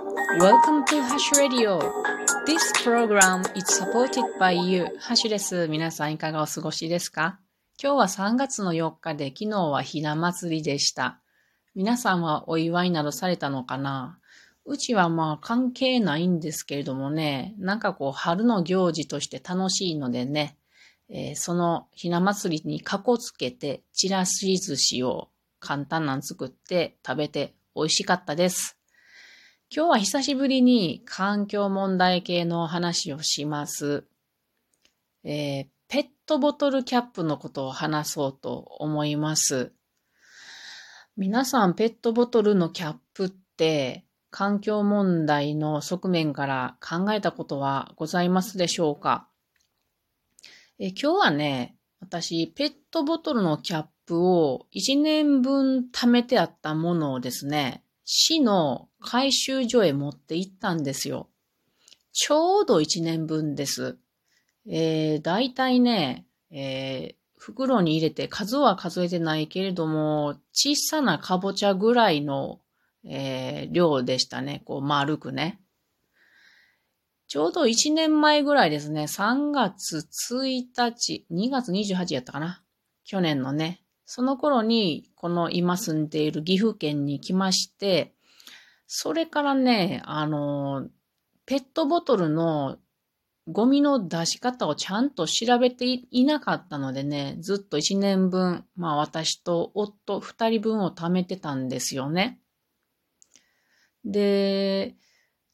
Welcome to Hash Radio. This program is supported by you. ハッシュです。皆さんいかがお過ごしですか？今日は3月の4日で昨日はひな祭りでした。皆さんはお祝いなどされたのかな？うちはまあ関係ないんですけれどもね、なんかこう春の行事として楽しいのでね、えー、そのひな祭りにかこつけてちらし寿司を簡単なん作って食べて美味しかったです。今日は久しぶりに環境問題系の話をします。えー、ペットボトルキャップのことを話そうと思います。皆さんペットボトルのキャップって環境問題の側面から考えたことはございますでしょうか？え今日はね、私、ペットボトルのキャップを1年分貯めてあったものをですね、市の回収所へ持って行ったんですよ。ちょうど1年分です。えー、大体ね、えー、袋に入れて数は数えてないけれども、小さなかぼちゃぐらいの、えー、量でしたね。こう丸くね。ちょうど1年前ぐらいですね。3月1日、2月28やったかな。去年のね。その頃に、この今住んでいる岐阜県に来まして、それからね、あの、ペットボトルのゴミの出し方をちゃんと調べていなかったのでね、ずっと1年分、まあ私と夫2人分を貯めてたんですよね。で、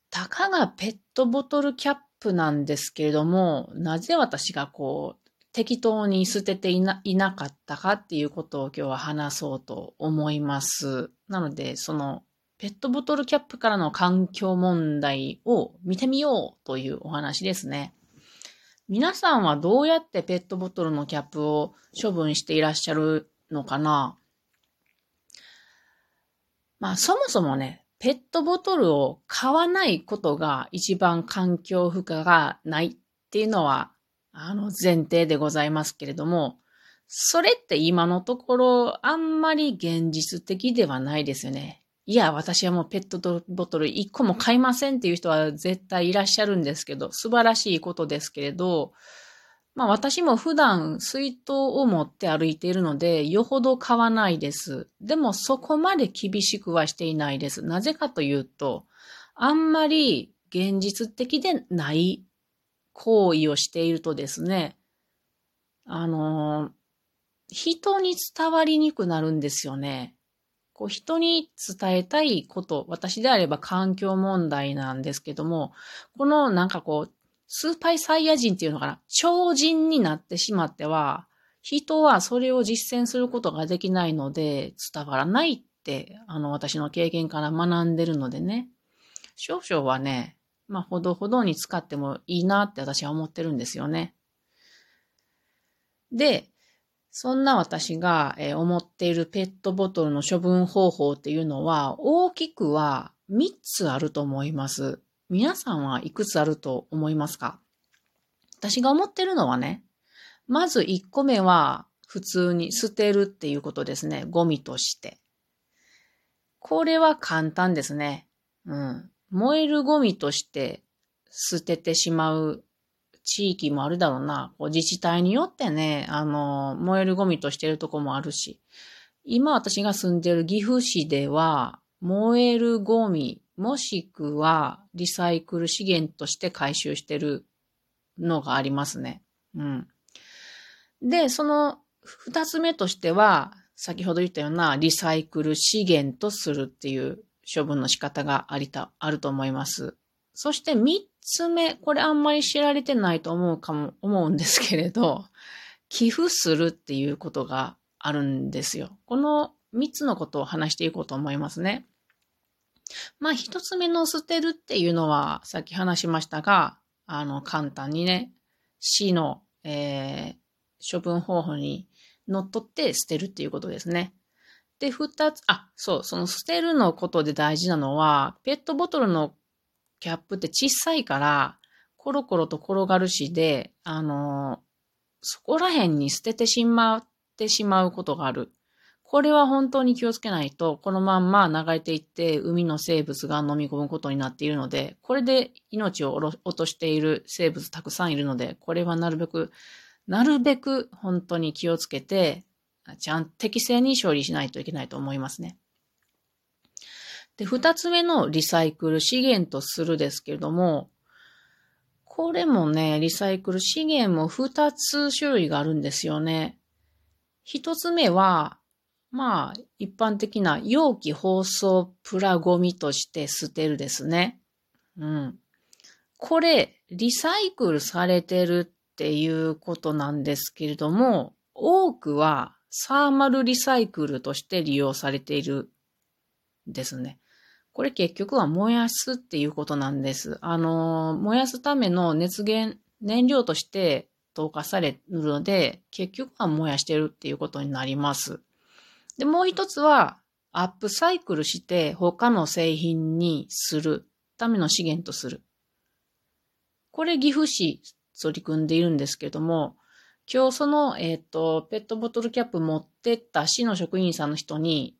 たかがペットボトルキャップなんですけれども、なぜ私がこう、適当に捨てていな、いなかったかっていうことを今日は話そうと思います。なので、そのペットボトルキャップからの環境問題を見てみようというお話ですね。皆さんはどうやってペットボトルのキャップを処分していらっしゃるのかな？まあそもそもね、ペットボトルを買わないことが一番環境負荷がないっていうのはあの、前提でございますけれども、それって今のところあんまり現実的ではないですよね。いや、私はもうペットボトル1個も買いませんっていう人は絶対いらっしゃるんですけど、素晴らしいことですけれど、まあ私も普段水筒を持って歩いているので、よほど買わないです。でもそこまで厳しくはしていないです。なぜかというと、あんまり現実的でない行為をしているとですね、あの、人に伝わりにくくなるんですよね。こう人に伝えたいこと、私であれば環境問題なんですけども、このなんかこう、スーパーサイヤ人っていうのかな、超人になってしまっては、人はそれを実践することができないので伝わらないって、あの私の経験から学んでるのでね、少々はね、まあ、ほどほどに使ってもいいなって私は思ってるんですよね。で、そんな私が、思っているペットボトルの処分方法っていうのは、大きくは3つあると思います。皆さんはいくつあると思いますか？私が思ってるのはね、まず1個目は普通に捨てるっていうことですね。ゴミとして。これは簡単ですね。うん。燃えるゴミとして捨ててしまう地域もあるだろうな。こう自治体によってね、あの、燃えるゴミとしてるとこもあるし。今私が住んでる岐阜市では、燃えるゴミ、もしくはリサイクル資源として回収してるのがありますね。うん。で、その二つ目としては、先ほど言ったようなリサイクル資源とするっていう処分の仕方がありた、あると思います。そして三つ目、これあんまり知られてないと思うかも、思うんですけれど、寄付するっていうことがあるんですよ。この三つのことを話していこうと思いますね。まあ一つ目の捨てるっていうのは、さっき話しましたが、あの、簡単にね、死の、えー、処分方法にのっとって捨てるっていうことですね。で、二つ、あ、そう、その捨てるのことで大事なのは、ペットボトルのキャップって小さいから、コロコロと転がるしで、あの、そこら辺に捨ててしまってしまうことがある。これは本当に気をつけないと、このまんま流れていって海の生物が飲み込むことになっているので、これで命を落としている生物たくさんいるので、これはなるべく、なるべく本当に気をつけて、ちゃん適正に処理しないといけないと思いますね。で、二つ目のリサイクル資源とするですけれども、これもね、リサイクル資源も二つ種類があるんですよね。一つ目は、まあ、一般的な容器包装プラゴミとして捨てるですね。うん。これ、リサイクルされてるっていうことなんですけれども、多くはサーマルリサイクルとして利用されているですね。これ結局は燃やすっていうことなんです。あの、燃やすための熱源、燃料として投下されるので、結局は燃やしてるっていうことになります。で、もう一つは、アップサイクルして他の製品にするための資源とする。これ岐阜市取り組んでいるんですけども、今日その、えっ、ー、と、ペットボトルキャップ持ってった市の職員さんの人に、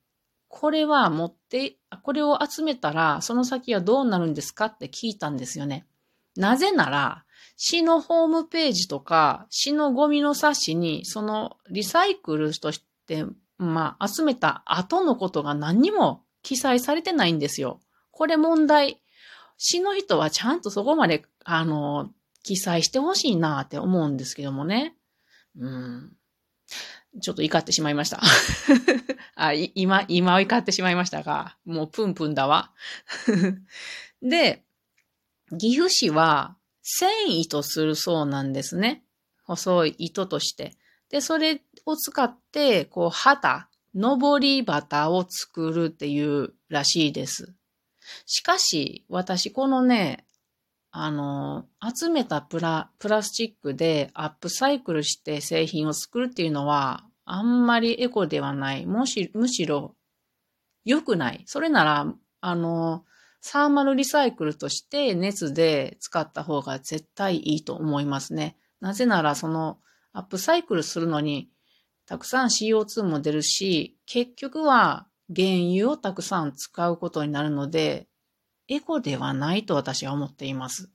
これは持って、これを集めたら、その先はどうなるんですかって聞いたんですよね。なぜなら、市のホームページとか、市のゴミの冊子に、そのリサイクルとして、まあ、集めた後のことが何にも記載されてないんですよ。これ問題。市の人はちゃんとそこまで、あの、記載してほしいなって思うんですけどもね。うん。ちょっと怒ってしまいました。あ、今、今怒ってしまいましたが、もうプンプンだわ。で、岐阜市は繊維とするそうなんですね。細い糸として。で、それを使って、こう、旗、登り旗を作るっていうらしいです。しかし、私、このね、あの、集めたプラ、プラスチックでアップサイクルして製品を作るっていうのは、あんまりエコではない。もし、むしろ、良くない。それなら、あの、サーマルリサイクルとして熱で使った方が絶対いいと思いますね。なぜなら、その、アップサイクルするのに、たくさん CO2 も出るし、結局は原油をたくさん使うことになるので、エコではないと私は思っています。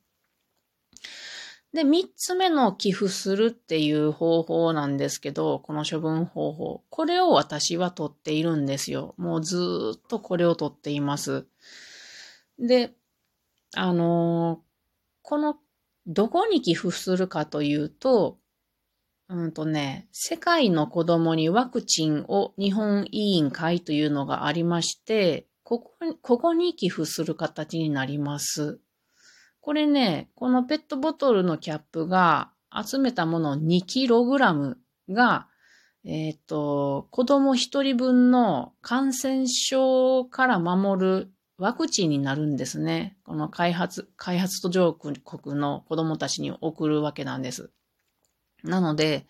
で、三つ目の寄付するっていう方法なんですけど、この処分方法。これを私は取っているんですよ。もうずっとこれを取っています。で、あの、この、どこに寄付するかというと、うんとね、世界の子供にワクチンを日本委員会というのがありまして、ここに、ここに寄付する形になります。これね、このペットボトルのキャップが集めたもの 2kg が、えっ、ー、と、子供1人分の感染症から守るワクチンになるんですね。この開発、開発途上国の子供たちに送るわけなんです。なので、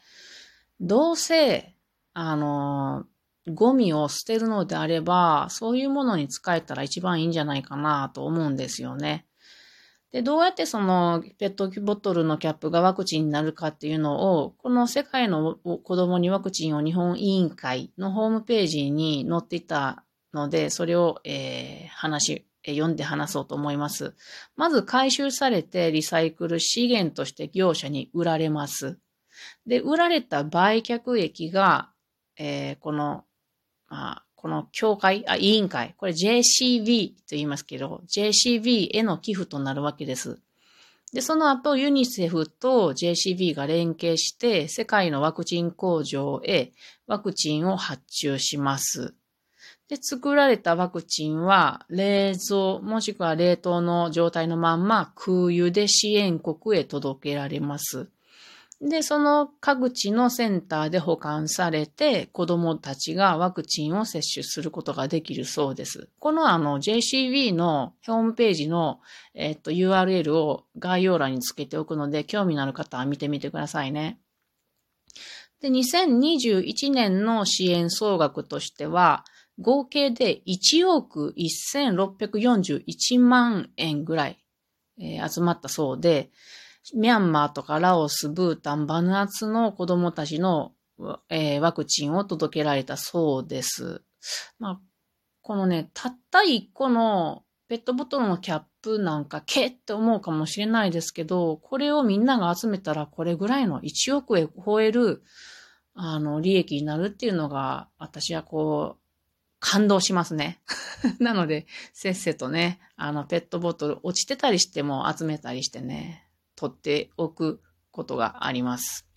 どうせ、あの、ゴミを捨てるのであれば、そういうものに使えたら一番いいんじゃないかなと思うんですよね。で、どうやってそのペットボトルのキャップがワクチンになるかっていうのを、この世界の子供にワクチンを日本委員会のホームページに載っていたので、それを、えー、話、読んで話そうと思います。まず回収されてリサイクル資源として業者に売られます。で、売られた売却益が、えー、このあ、この協会、あ、委員会、これ JCB と言いますけど、JCB への寄付となるわけです。で、その後、ユニセフと JCB が連携して、世界のワクチン工場へワクチンを発注します。で、作られたワクチンは、冷蔵、もしくは冷凍の状態のまんま空輸で支援国へ届けられます。で、その各地のセンターで保管されて、子供たちがワクチンを接種することができるそうです。このあの JCB のホームページの、えっと URL を概要欄につけておくので、興味のある方は見てみてくださいね。で、2021年の支援総額としては、合計で1億1641万円ぐらい、えー、集まったそうで、ミャンマーとかラオス、ブータン、バヌアツの子供たちのえー、ワクチンを届けられたそうです。まあ、このね、たった一個のペットボトルのキャップなんかけって思うかもしれないですけど、これをみんなが集めたらこれぐらいの1億円超える、あの、利益になるっていうのが、私はこう、感動しますね。なので、せっせとね、あの、ペットボトル落ちてたりしても集めたりしてね、取っておくことがあります。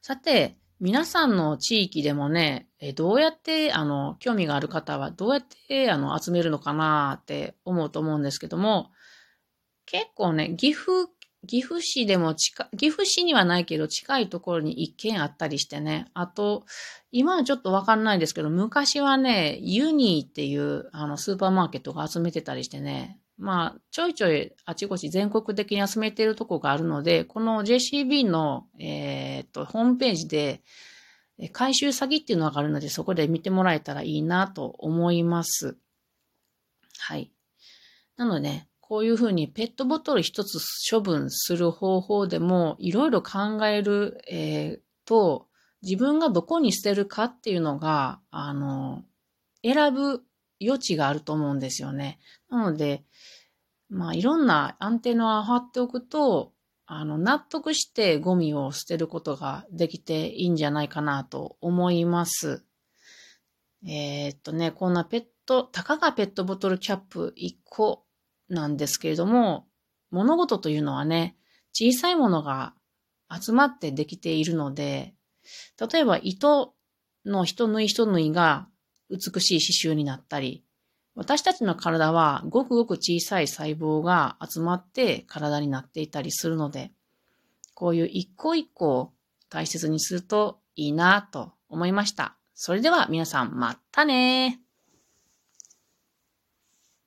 さて、皆さんの地域でもね、えどうやって、あの、興味がある方はどうやって、あの、集めるのかなって思うと思うんですけども、結構ね、岐阜、岐阜市でも近、岐阜市にはないけど近いところに一軒あったりしてね。あと、今はちょっとわかんないですけど、昔はね、ユニーっていうあのスーパーマーケットが集めてたりしてね。まあ、ちょいちょいあちこち全国的に集めているとこがあるので、この JCB の、えー、っと、ホームページで、回収詐欺っていうのがあるので、そこで見てもらえたらいいなと思います。はい。なのでね、こういうふうにペットボトル一つ処分する方法でもいろいろ考える、えー、と、自分がどこに捨てるかっていうのが、あの、選ぶ余地があると思うんですよね。なので、まあいろんなアンテナを張っておくと、あの、納得してゴミを捨てることができていいんじゃないかなと思います。えー、っとね、こんなペット、たかがペットボトルキャップ1個なんですけれども、物事というのはね、小さいものが集まってできているので、例えば糸の一縫い一縫いが美しい刺繍になったり、私たちの体はごくごく小さい細胞が集まって体になっていたりするので、こういう一個一個を大切にするといいなと思いました。それでは皆さんまたね